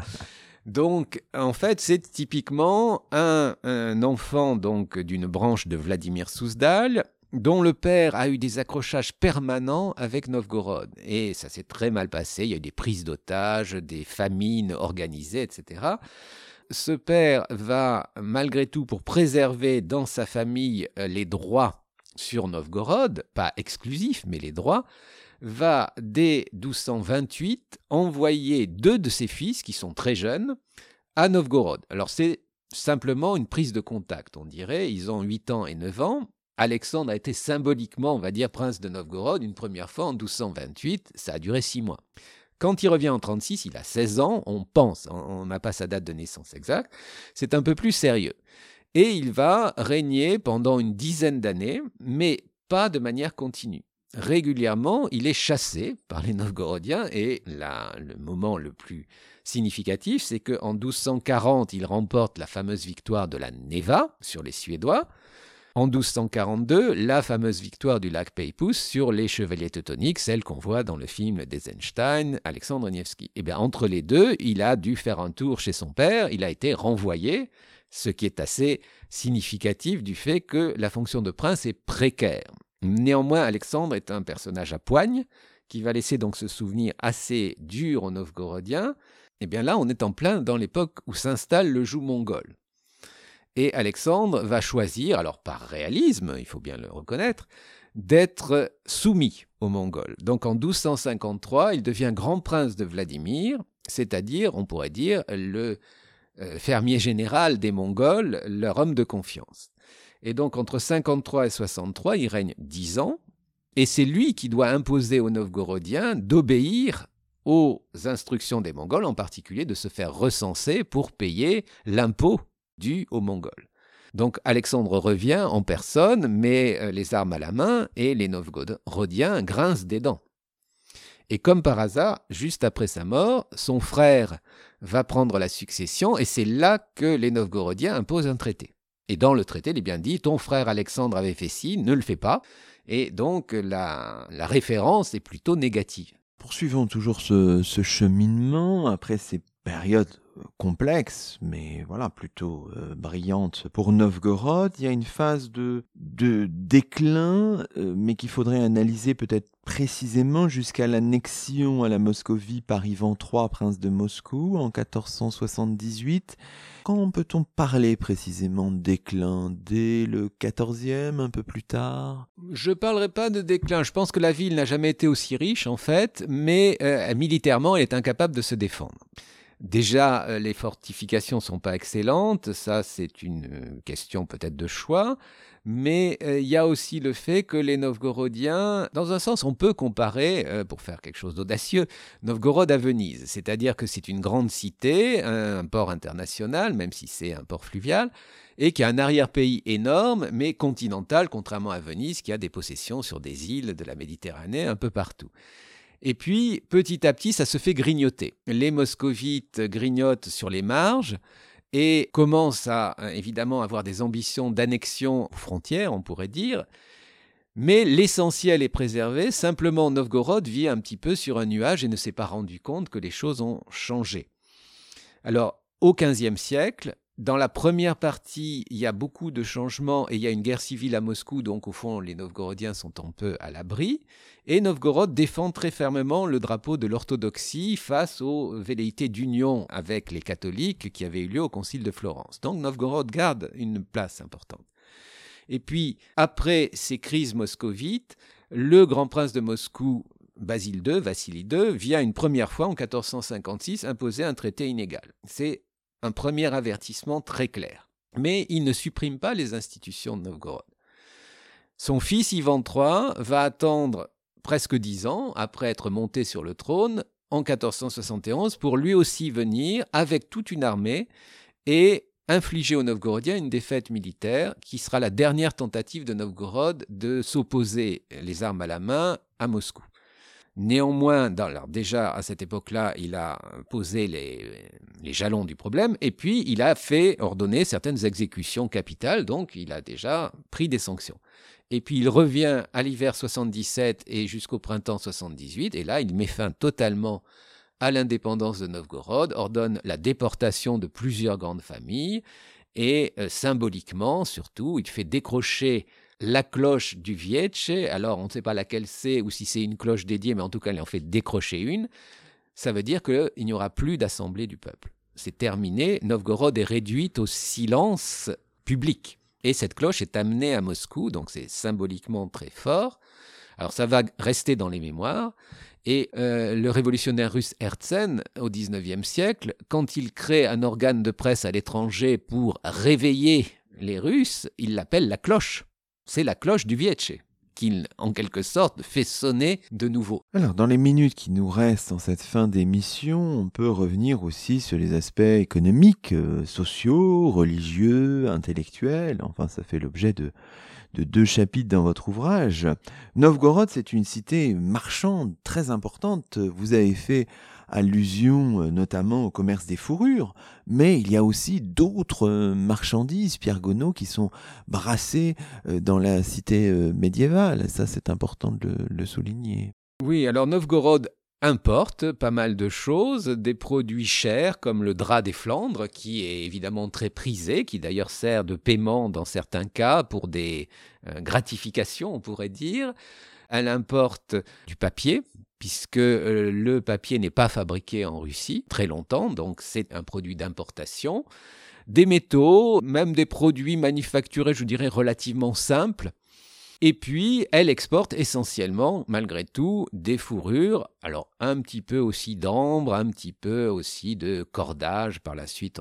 Donc, en fait, c'est typiquement un, un, enfant donc d'une branche de Vladimir Souzdal, dont le père a eu des accrochages permanents avec Novgorod. Et ça s'est très mal passé, il y a eu des prises d'otages, des famines organisées, etc. Ce père va, malgré tout, pour préserver dans sa famille euh, les droits sur Novgorod, pas exclusifs, mais les droits, va, dès 1228, envoyer deux de ses fils, qui sont très jeunes, à Novgorod. Alors c'est simplement une prise de contact, on dirait. Ils ont 8 ans et 9 ans. Alexandre a été symboliquement, on va dire, prince de Novgorod une première fois en 1228. Ça a duré six mois. Quand il revient en 36, il a 16 ans, on pense, on n'a pas sa date de naissance exacte, c'est un peu plus sérieux. Et il va régner pendant une dizaine d'années, mais pas de manière continue. Régulièrement, il est chassé par les Novgorodiens et là, le moment le plus significatif, c'est qu'en 1240, il remporte la fameuse victoire de la Neva sur les Suédois en 1242 la fameuse victoire du lac Peipus sur les chevaliers teutoniques, celle qu'on voit dans le film d'Eisenstein, Alexandre Nevsky. Et eh bien entre les deux, il a dû faire un tour chez son père, il a été renvoyé, ce qui est assez significatif du fait que la fonction de prince est précaire. Néanmoins, Alexandre est un personnage à poigne, qui va laisser donc ce souvenir assez dur aux Novgorodiens. Et eh bien là, on est en plein dans l'époque où s'installe le joug mongol. Et Alexandre va choisir, alors par réalisme, il faut bien le reconnaître, d'être soumis aux Mongols. Donc en 1253, il devient grand prince de Vladimir, c'est-à-dire, on pourrait dire, le euh, fermier général des Mongols, leur homme de confiance. Et donc entre 53 et 63, il règne dix ans, et c'est lui qui doit imposer aux Novgorodiens d'obéir aux instructions des Mongols, en particulier de se faire recenser pour payer l'impôt dû aux Mongols. Donc Alexandre revient en personne, met euh, les armes à la main, et les Novgorodiens grincent des dents. Et comme par hasard, juste après sa mort, son frère va prendre la succession, et c'est là que les Novgorodiens imposent un traité. Et dans le traité, il est bien dit, ton frère Alexandre avait fait ci, ne le fais pas. Et donc la, référence est plutôt négative. Poursuivons toujours ce cheminement après ces périodes complexe, mais voilà, plutôt euh, brillante pour Novgorod. Il y a une phase de, de déclin, euh, mais qu'il faudrait analyser peut-être précisément jusqu'à l'annexion à la Moscovie par Ivan III, prince de Moscou, en 1478. Quand peut-on parler précisément de déclin? Dès le 14e, un peu plus tard? Je ne parlerai pas de déclin. Je pense que la ville n'a jamais été aussi riche, en fait, mais euh, militairement, elle est incapable de se défendre. Déjà, euh, les fortifications sont pas excellentes, ça c'est une euh, question peut-être de choix, mais euh, il y a aussi le fait que les Novgorodiens, dans un sens, on peut comparer, pour faire quelque chose d'audacieux, Novgorod à Venise, c'est-à-dire que c'est une grande cité, un port international, même si c'est un port fluvial, et qui a un arrière-pays énorme, mais continental, contrairement à Venise, qui a des possessions sur des îles de la Méditerranée un peu partout. Et puis, petit à petit, ça se fait grignoter. Les moscovites grignotent sur les marges et commencent à, évidemment, avoir des ambitions d'annexion aux frontières, on pourrait dire. Mais l'essentiel est préservé. Simplement, Novgorod vit un petit peu sur un nuage et ne s'est pas rendu compte que les choses ont changé. Alors, au XVe siècle, dans la première partie, il y a beaucoup de changements et il y a une guerre civile à Moscou, donc au fond, les Novgorodiens sont un peu à l'abri. Et Novgorod défend très fermement le drapeau de l'orthodoxie face aux velléités d'union avec les catholiques qui avaient eu lieu au concile de Florence. Donc Novgorod garde une place importante. Et puis, après ces crises moscovites, le grand prince de Moscou, Basile II, Vassili II, vient une première fois en 1456 imposer un traité inégal. C'est un premier avertissement très clair. Mais il ne supprime pas les institutions de Novgorod. Son fils Ivan III va attendre presque dix ans après être monté sur le trône en 1471 pour lui aussi venir avec toute une armée et infliger aux Novgorodiens une défaite militaire qui sera la dernière tentative de Novgorod de s'opposer les armes à la main à Moscou. Néanmoins, déjà à cette époque-là, il a posé les, les, jalons du problème et puis il a fait ordonner certaines exécutions capitales, donc il a déjà pris des sanctions. Et puis il revient à l'hiver 77 et jusqu'au printemps 78 et là il met fin totalement à l'indépendance de Novgorod, ordonne la déportation de plusieurs grandes familles et euh, symboliquement surtout il fait décrocher la cloche du Vietche, alors on ne sait pas laquelle c'est ou si c'est une cloche dédiée, mais en tout cas, il en fait décrocher une. Ça veut dire qu'il n'y aura plus d'assemblée du peuple. C'est terminé. Novgorod est réduite au silence public. Et cette cloche est amenée à Moscou, donc c'est symboliquement très fort. Alors ça va rester dans les mémoires. Et euh, le révolutionnaire russe Herzen, au XIXe siècle, quand il crée un organe de presse à l'étranger pour réveiller les Russes, il l'appelle la cloche c'est la cloche du Vietche qu'il, en quelque sorte, fait sonner de nouveau. Alors, dans les minutes qui nous restent en cette fin d'émission, on peut revenir aussi sur les aspects économiques, euh, sociaux, religieux, intellectuels. Enfin, ça fait l'objet de, de deux chapitres dans votre ouvrage. Novgorod, c'est une cité marchande très importante. Vous avez fait allusion euh, notamment au commerce des fourrures, mais il y a aussi d'autres euh, marchandises, Pierre Gonneau, qui sont brassées euh, dans la cité médiévale. Ça, c'est important de le souligner. Oui, alors Novgorod importe pas mal de choses, des produits chers comme le drap des Flandres, qui est évidemment très prisé, qui d'ailleurs sert de paiement dans certains cas pour des gratifications, on pourrait dire. Elle importe du papier, puisque euh, le papier n'est pas fabriqué en Russie très longtemps, donc c'est un produit d'importation. Des métaux, même des produits manufacturés, je dirais, relativement simples. Et puis, elle exporte essentiellement, malgré tout, des fourrures, alors un petit peu aussi d'ambre, un petit peu aussi de cordage, par la suite,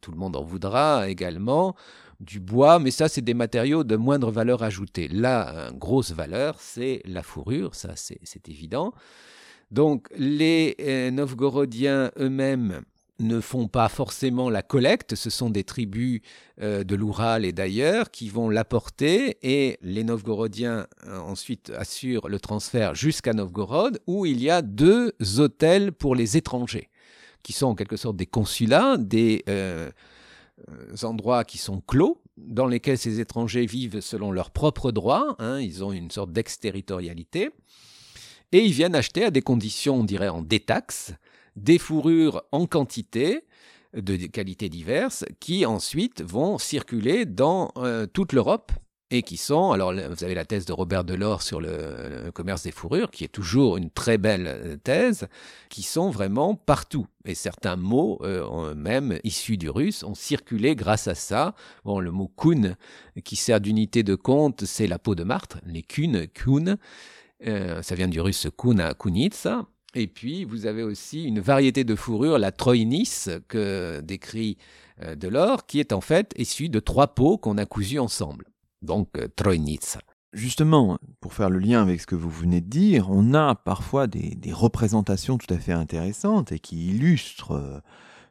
tout le monde en voudra également, du bois, mais ça, c'est des matériaux de moindre valeur ajoutée. Là, grosse valeur, c'est la fourrure, ça, c'est évident. Donc, les euh, Novgorodiens eux-mêmes ne font pas forcément la collecte, ce sont des tribus euh, de l'Oural et d'ailleurs qui vont l'apporter et les Novgorodiens euh, ensuite assurent le transfert jusqu'à Novgorod où il y a deux hôtels pour les étrangers qui sont en quelque sorte des consulats, des euh, endroits qui sont clos, dans lesquels ces étrangers vivent selon leurs propres droits, hein, ils ont une sorte d'exterritorialité, et ils viennent acheter à des conditions, on dirait, en détaxe, des fourrures en quantité, de qualités diverses, qui ensuite vont circuler dans euh, toute l'Europe et qui sont, alors vous avez la thèse de Robert Delors sur le, commerce des fourrures, qui est toujours une très belle euh, thèse, qui sont vraiment partout. Et certains mots, euh, même issus du russe, ont circulé grâce à ça. Bon, le mot kun, qui sert d'unité de compte, c'est la peau de martre, les kun, kun. Euh, ça vient du russe kuna, kunitsa. Et puis, vous avez aussi une variété de fourrure, la troinis, que décrit Delors, qui est en fait issue de trois peaux qu'on a cousues ensemble donc euh, Trojnica. Justement, pour faire le lien avec ce que vous venez de dire, on a parfois des, représentations tout à fait intéressantes et qui illustrent euh,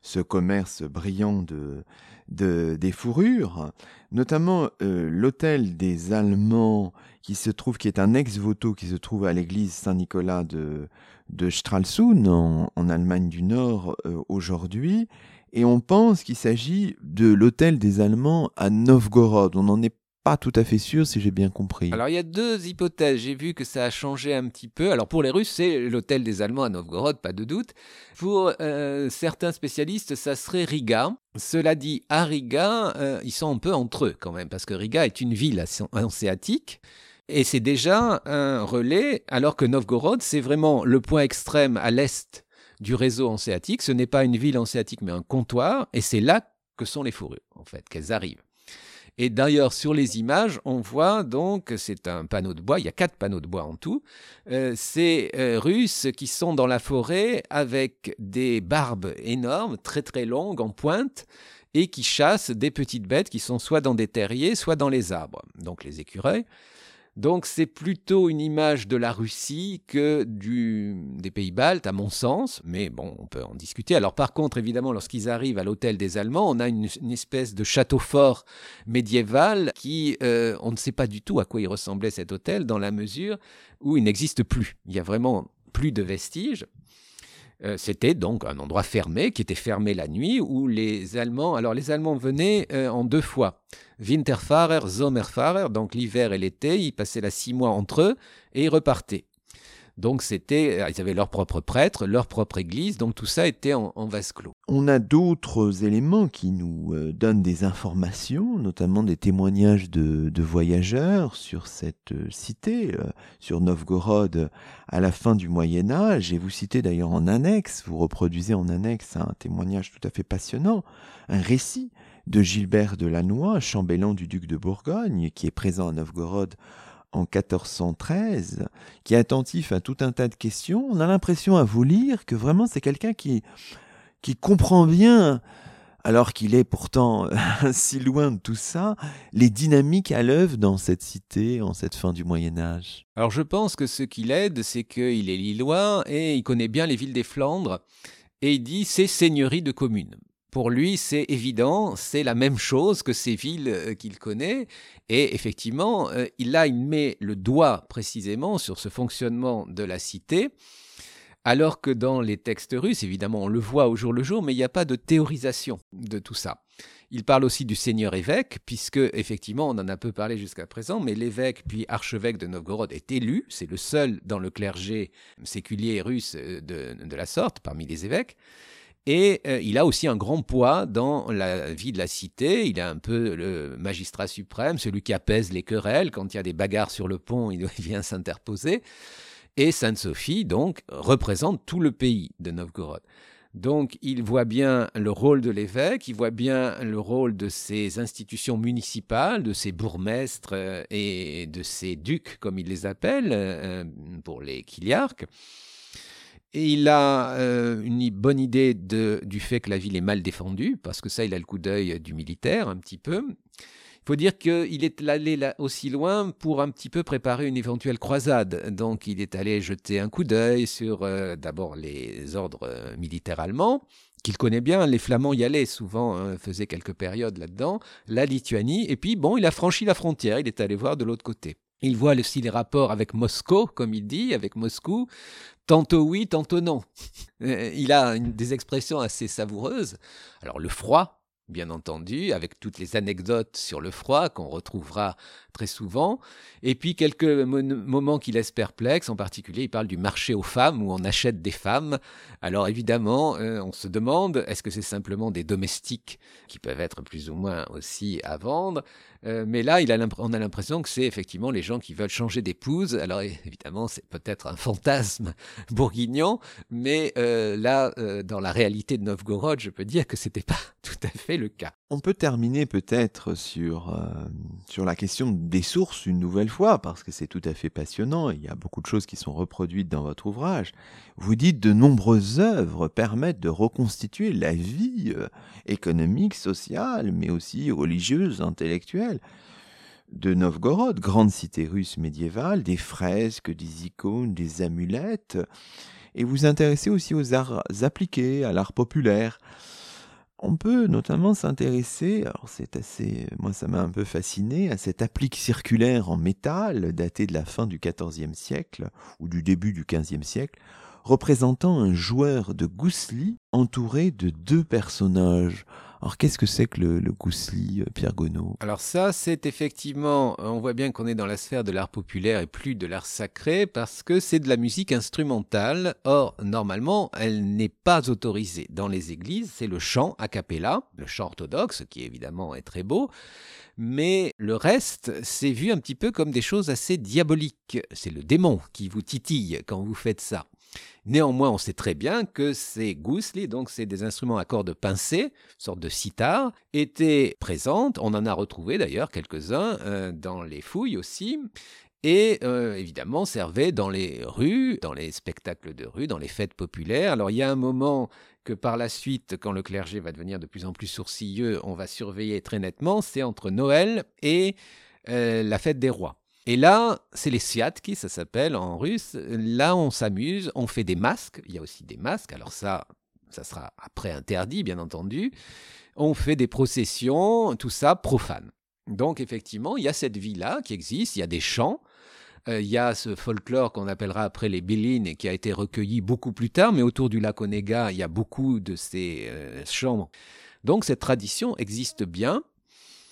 ce commerce brillant de, des fourrures, notamment euh, l'hôtel des Allemands qui se trouve, qui est un ex-voto qui se trouve à l'église Saint-Nicolas de, de Stralsund en, Allemagne du Nord aujourd'hui, et on pense qu'il s'agit de l'hôtel des Allemands à Novgorod. On n'en est pas tout à fait sûr si j'ai bien compris. Alors il y a deux hypothèses. J'ai vu que ça a changé un petit peu. Alors pour les Russes, c'est l'hôtel des Allemands à Novgorod, pas de doute. Pour euh, certains spécialistes, ça serait Riga. Cela dit, à Riga, euh, ils sont un peu entre eux quand même, parce que Riga est une ville hanséatique. Et c'est déjà un relais, alors que Novgorod, c'est vraiment le point extrême à l'est du réseau hanséatique. Ce n'est pas une ville hanséatique, mais un comptoir. Et c'est là que sont les fourrures, en fait, qu'elles arrivent. Et d'ailleurs, sur les images, on voit donc, c'est un panneau de bois, il y a quatre panneaux de bois en tout, euh, ces euh, Russes qui sont dans la forêt avec des barbes énormes, très très longues, en pointe, et qui chassent des petites bêtes qui sont soit dans des terriers, soit dans les arbres, donc les écureuils. Donc c'est plutôt une image de la Russie que des pays baltes, à mon sens, mais bon, on peut en discuter. Alors par contre, évidemment, lorsqu'ils arrivent à l'hôtel des Allemands, on a une, espèce de château fort médiéval qui, euh, on ne sait pas du tout à quoi il ressemblait cet hôtel, dans la mesure où il n'existe plus. Il y a vraiment plus de vestiges. Euh, c'était donc un endroit fermé, qui était fermé la nuit, où les Allemands, alors les Allemands venaient euh, en deux fois. Winterfahrer, Sommerfahrer, donc l'hiver et l'été, ils passaient là six mois entre eux et ils repartaient. Donc c'était, euh, ils avaient leur propre prêtre, leur propre église, donc tout ça était en, vase clos. On a d'autres éléments qui nous euh, donnent des informations, notamment des témoignages de, voyageurs sur cette euh, cité, sur Novgorod à la fin du Moyen Âge. Et vous citez d'ailleurs en annexe, vous reproduisez en annexe un témoignage tout à fait passionnant, un récit de Gilbert de Lannoy, chambellan du duc de Bourgogne, qui est présent à Novgorod en 1413, qui est attentif à tout un tas de questions, on a l'impression à vous lire que vraiment c'est quelqu'un qui, qui comprend bien, alors qu'il est pourtant [laughs] si loin de tout ça, les dynamiques à l'œuvre dans cette cité en cette fin du Moyen Âge. Alors je pense que ce qui l'aide, c'est qu'il est lillois et il connaît bien les villes des Flandres, et il dit c'est seigneurie de communes. Pour lui, c'est évident, c'est la même chose que ces villes euh, qu'il connaît. Et effectivement, euh, il là, il met le doigt précisément sur ce fonctionnement de la cité. Alors que dans les textes russes, évidemment, on le voit au jour le jour, mais il n'y a pas de théorisation de tout ça. Il parle aussi du seigneur évêque, puisque effectivement, on en a peu parlé jusqu'à présent, mais l'évêque puis archevêque de Novgorod est élu, c'est le seul dans le clergé séculier russe euh, de la sorte parmi les évêques. Et euh, il a aussi un grand poids dans la vie de la cité. Il est un peu le magistrat suprême, celui qui apaise les querelles. Quand il y a des bagarres sur le pont, il [laughs] vient s'interposer. Et Sainte-Sophie, donc, représente tout le pays de Novgorod. Donc, il voit bien le rôle de l'évêque, il voit bien le rôle de ces institutions municipales, de ces bourgmestres euh, et de ces ducs, comme il les appelle, euh, pour les kiliarques. Il a euh, une bonne idée du fait que la ville est mal défendue, parce que ça, il a le coup d'œil du militaire un petit peu. Il faut dire qu'il est allé là aussi loin pour un petit peu préparer une éventuelle croisade. Donc il est allé jeter un coup d'œil sur euh, d'abord les ordres euh, militaires allemands, qu'il connaît bien. Les Flamands y allaient souvent, hein, faisaient quelques périodes là-dedans. La Lituanie, et puis bon, il a franchi la frontière, il est allé voir de l'autre côté. Il voit aussi les rapports avec Moscou, comme il dit, avec Moscou, tantôt oui, tantôt non. Euh, il a des expressions assez savoureuses. Alors le froid, bien entendu, avec toutes les anecdotes sur le froid qu'on retrouvera très souvent, et puis quelques moments qui laissent perplexe, en particulier il parle du marché aux femmes où on achète des femmes. Alors évidemment, euh, on se demande, est-ce que c'est simplement des domestiques qui peuvent être plus ou moins aussi à vendre? Euh, mais là, il a on a l'impression que c'est effectivement les gens qui veulent changer d'épouse. Alors évidemment, c'est peut-être un fantasme [laughs] bourguignon, mais euh, là, dans la réalité de Novgorod, je peux dire que c'était pas [laughs] tout à fait le cas. On peut terminer peut-être sur, euh, sur la question des sources une nouvelle fois, parce que c'est tout à fait passionnant, il y a beaucoup de choses qui sont reproduites dans votre ouvrage. Vous dites de nombreuses œuvres permettent de reconstituer la vie euh, économique, sociale, mais aussi religieuse, intellectuelle de Novgorod, grande cité russe médiévale, des fresques, des icônes, des amulettes, et vous intéressez aussi aux arts appliqués, à l'art populaire. On peut notamment s'intéresser, alors c'est assez, moi ça m'a un peu fasciné, à cette applique circulaire en métal datée de la fin du XIVe siècle ou du début du XVe siècle, représentant un joueur de gousselie entouré de deux personnages. Alors qu'est-ce que c'est que le, le euh, Pierre Gonneau? Alors ça, c'est effectivement, on voit bien qu'on est dans la sphère de l'art populaire et plus de l'art sacré parce que c'est de la musique instrumentale. Or, normalement, elle n'est pas autorisée dans les églises. C'est le chant a cappella, le chant orthodoxe, qui évidemment est très beau. Mais le reste, c'est vu un petit peu comme des choses assez diaboliques. C'est le démon qui vous titille quand vous faites ça. Néanmoins, on sait très bien que ces gousli, donc c'est des instruments à cordes pincées, sorte de sitar, étaient présentes. On en a retrouvé d'ailleurs quelques-uns euh, dans les fouilles aussi. et euh, évidemment servait dans les rues, dans les spectacles de rue, dans les fêtes populaires. Alors il y a un moment que par la suite, quand le clergé va devenir de plus en plus sourcilleux, on va surveiller très nettement, c'est entre Noël et euh, la fête des rois. Et là, c'est les siatki, ça s'appelle en russe. Là, on s'amuse, on fait des masques. Il y a aussi des masques. Alors ça, ça sera après interdit, bien entendu. On fait des processions, tout ça profane. Donc effectivement, il y a cette vie-là qui existe, il y a des chants, euh, il y a ce folklore qu'on appellera après les Bélines et qui a été recueilli beaucoup plus tard, mais autour du lac Onega, il y a beaucoup de ces euh, chants. Donc cette tradition existe bien.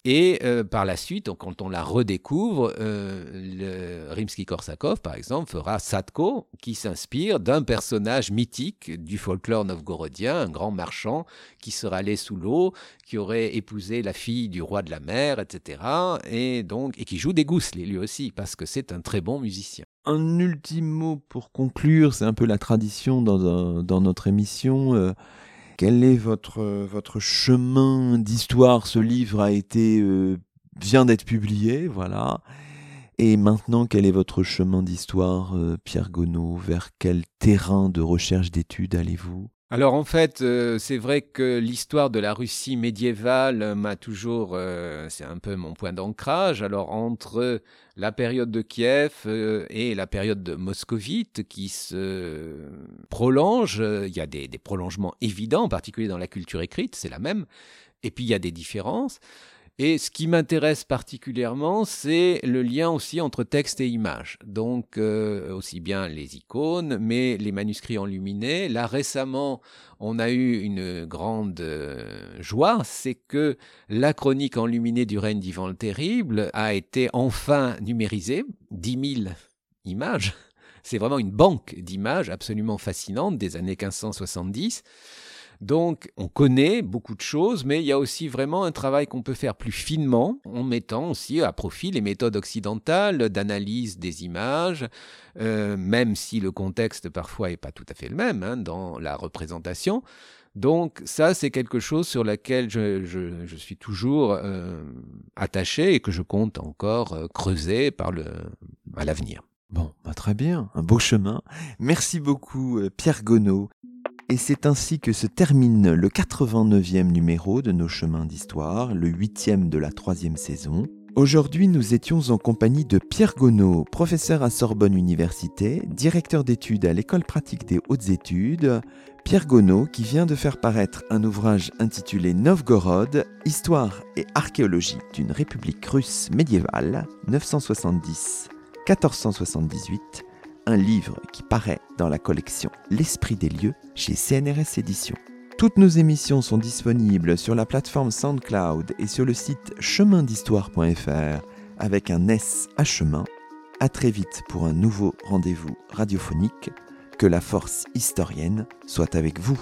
Et euh, par la suite, quand on la redécouvre, euh, Rimsky-Korsakov, par exemple, fera Sadko, qui s'inspire d'un personnage mythique du folklore novgorodien, un grand marchand qui serait allé sous l'eau, qui aurait épousé la fille du roi de la mer, etc. Et donc, et qui joue des gousses, lui aussi, parce que c'est un très bon musicien. Un ultime mot pour conclure, c'est un peu la tradition dans, dans notre émission. Euh, quel est votre, votre chemin d'histoire? Ce livre a été euh, vient d'être publié, voilà. Et maintenant, quel est votre chemin d'histoire, euh, Pierre Gonneau? Vers quel terrain de recherche d'études allez-vous? Alors en fait, euh, c'est vrai que l'histoire de la Russie médiévale m'a toujours, euh, c'est un peu mon point d'ancrage. Alors entre la période de Kiev euh, et la période de moscovite qui se prolonge, il y a des, des prolongements évidents, en particulier dans la culture écrite, c'est la même. Et puis il y a des différences. Et ce qui m'intéresse particulièrement, c'est le lien aussi entre texte et image. Donc, euh, aussi bien les icônes, mais les manuscrits enluminés. Là, récemment, on a eu une grande euh, joie, c'est que la chronique enluminée du règne d'Ivan le Terrible a été enfin numérisée, 10 000 images. C'est vraiment une banque d'images absolument fascinante des années 1570. Donc, on connaît beaucoup de choses, mais il y a aussi vraiment un travail qu'on peut faire plus finement, en mettant aussi à profit les méthodes occidentales d'analyse des images, euh, même si le contexte parfois n'est pas tout à fait le même hein, dans la représentation. Donc ça, c'est quelque chose sur lequel je, suis toujours euh, attaché et que je compte encore euh, creuser par le, à l'avenir. Bon, bah très bien, un beau chemin. Merci beaucoup Pierre Gonneau. Et c'est ainsi que se termine le 89e numéro de nos chemins d'histoire, le huitième de la troisième saison. Aujourd'hui, nous étions en compagnie de Pierre Gonneau, professeur à Sorbonne Université, directeur d'études à l'École pratique des hautes études. Pierre Gonneau qui vient de faire paraître un ouvrage intitulé Novgorod, Histoire et archéologie d'une république russe médiévale, 970-1478 un livre qui paraît dans la collection L'Esprit des lieux chez CNRS Éditions. Toutes nos émissions sont disponibles sur la plateforme SoundCloud et sur le site chemindhistoire.fr avec un S à chemin. À très vite pour un nouveau rendez-vous radiophonique. Que la force historienne soit avec vous.